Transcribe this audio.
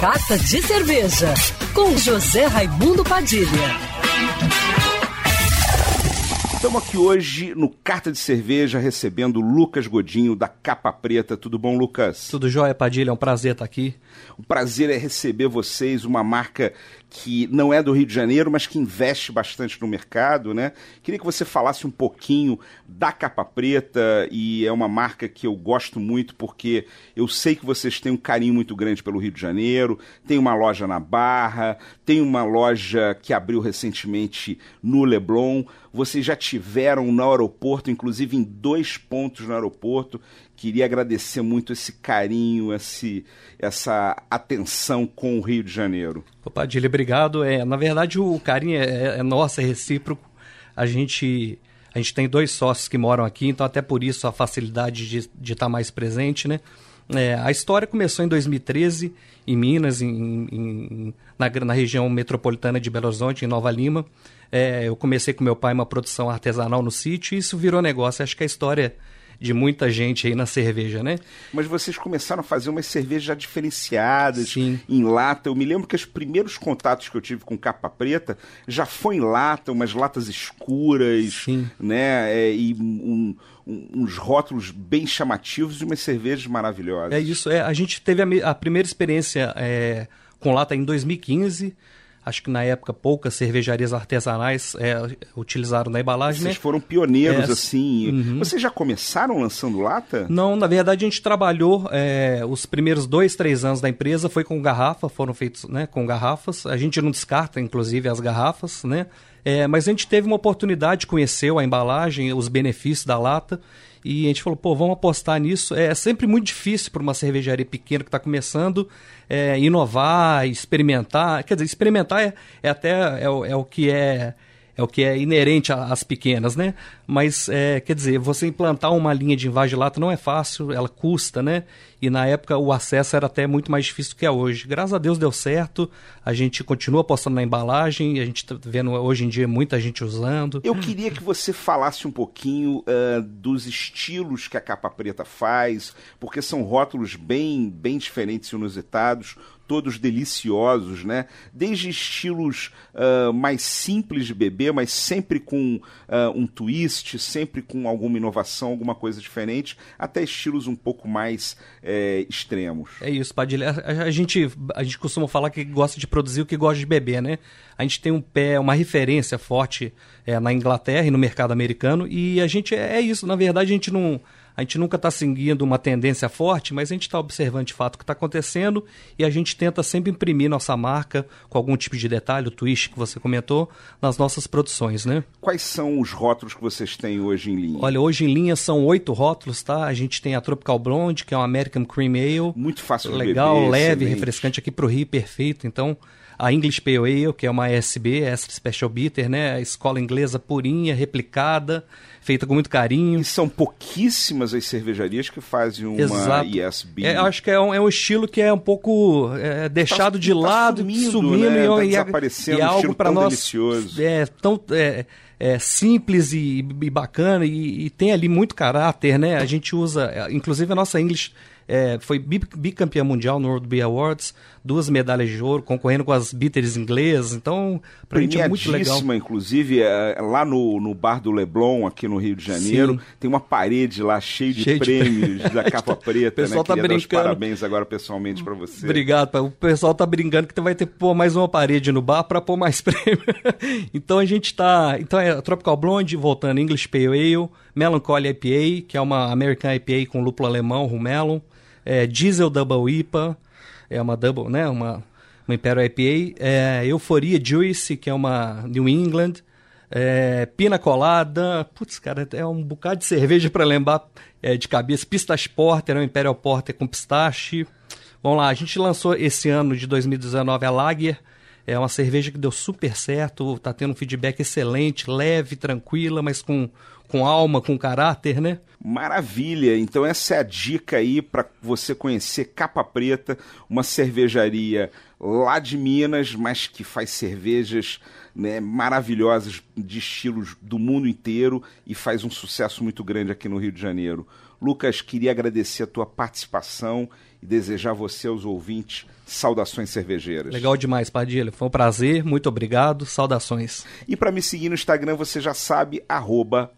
Carta de Cerveja, com José Raimundo Padilha. Estamos aqui hoje no Carta de Cerveja recebendo Lucas Godinho da Capa Preta. Tudo bom, Lucas? Tudo jóia, Padilha. É um prazer estar aqui. O prazer é receber vocês, uma marca que não é do Rio de Janeiro, mas que investe bastante no mercado, né? Queria que você falasse um pouquinho da Capa Preta e é uma marca que eu gosto muito porque eu sei que vocês têm um carinho muito grande pelo Rio de Janeiro, tem uma loja na Barra, tem uma loja que abriu recentemente no Leblon, vocês já tiveram no aeroporto, inclusive em dois pontos no aeroporto, Queria agradecer muito esse carinho, esse, essa atenção com o Rio de Janeiro. Opa, Padilha, obrigado. É, na verdade, o carinho é, é nosso, é recíproco. A gente, a gente tem dois sócios que moram aqui, então até por isso a facilidade de, de estar mais presente, né? É, a história começou em 2013, em Minas, em, em, na, na, região metropolitana de Belo Horizonte, em Nova Lima. É, eu comecei com meu pai uma produção artesanal no sítio e isso virou negócio. Acho que a história de muita gente aí na cerveja, né? Mas vocês começaram a fazer umas cervejas já diferenciadas, Sim. em lata. Eu me lembro que os primeiros contatos que eu tive com capa preta já foi em lata, umas latas escuras, Sim. né? É, e um, um, uns rótulos bem chamativos e umas cervejas maravilhosas. É isso. É, a gente teve a, a primeira experiência é, com lata em 2015 acho que na época poucas cervejarias artesanais é, utilizaram na embalagem. Vocês né? foram pioneiros é, assim. Uhum. Vocês já começaram lançando lata? Não, na verdade a gente trabalhou é, os primeiros dois, três anos da empresa foi com garrafa, foram feitos né, com garrafas. A gente não descarta, inclusive, as garrafas, né? É, mas a gente teve uma oportunidade, conheceu a embalagem, os benefícios da lata e a gente falou, pô, vamos apostar nisso. É sempre muito difícil para uma cervejaria pequena que está começando é, inovar, experimentar. Quer dizer, experimentar é, é até é, é o que é é o que é inerente às pequenas, né? Mas, é, quer dizer, você implantar uma linha de invagilata não é fácil, ela custa, né? E na época o acesso era até muito mais difícil do que é hoje. Graças a Deus deu certo, a gente continua apostando na embalagem, a gente está vendo hoje em dia muita gente usando. Eu queria que você falasse um pouquinho uh, dos estilos que a capa preta faz, porque são rótulos bem, bem diferentes e inusitados todos deliciosos, né? Desde estilos uh, mais simples de beber, mas sempre com uh, um twist, sempre com alguma inovação, alguma coisa diferente, até estilos um pouco mais é, extremos. É isso, Padilha. A, a, gente, a gente costuma falar que gosta de produzir o que gosta de beber, né? A gente tem um pé, uma referência forte é, na Inglaterra e no mercado americano, e a gente é, é isso. Na verdade, a gente não a gente nunca está seguindo uma tendência forte, mas a gente está observando de fato o que está acontecendo e a gente tenta sempre imprimir nossa marca com algum tipo de detalhe, o twist que você comentou, nas nossas produções, né? Quais são os rótulos que vocês têm hoje em linha? Olha, hoje em linha são oito rótulos, tá? A gente tem a Tropical Blonde, que é um American Cream Ale. Muito fácil de Legal, beber, leve, excelente. refrescante aqui para o Rio, perfeito. Então, a English Pale Ale, que é uma ESB, Extra Special Bitter, né? A escola inglesa purinha, replicada, feita com muito carinho. E são pouquíssimas as cervejarias que fazem uma Exato. ESB. É, acho que é um, é um estilo que é um pouco é, deixado tá, de tá lado, sumindo, sumindo né? e, tá e, desaparecendo, e é um algo para nós delicioso. é tão é, é, simples e, e bacana e, e, tem ali muito caráter, né? A gente usa, inclusive a nossa English é, foi bicampeã mundial no World Beer Awards, duas medalhas de ouro, concorrendo com as bitters inglesas. Então, pra gente é muito legal. inclusive, é, lá no, no bar do Leblon, aqui no Rio de Janeiro, Sim. tem uma parede lá cheia de Cheio de prêmios da capa preta. O pessoal né? tá Queria brincando. Parabéns agora pessoalmente para você. Obrigado. O pessoal tá brincando que vai ter que pôr mais uma parede no bar para pôr mais prêmio. então a gente tá. Então é Tropical Blonde, voltando, English Pale Ale, Melancholy IPA, que é uma American IPA com lúpulo alemão, rumelo é, Diesel Double IPA, é uma double, né, uma, uma Imperial IPA, é, Euforia Juice, que é uma New England, é, Pina Colada, putz, cara, é um bocado de cerveja para lembrar é, de cabeça, Pistache Porter, é um Imperial Porter com pistache. Vamos lá, a gente lançou esse ano de 2019 a Lager, é uma cerveja que deu super certo, está tendo um feedback excelente, leve, tranquila, mas com, com alma, com caráter, né? Maravilha! Então essa é a dica aí para você conhecer Capa Preta, uma cervejaria lá de Minas, mas que faz cervejas né, maravilhosas de estilos do mundo inteiro e faz um sucesso muito grande aqui no Rio de Janeiro. Lucas, queria agradecer a tua participação e desejar a você, aos ouvintes, saudações cervejeiras. Legal demais, Padilha. Foi um prazer, muito obrigado, saudações. E para me seguir no Instagram, você já sabe, arroba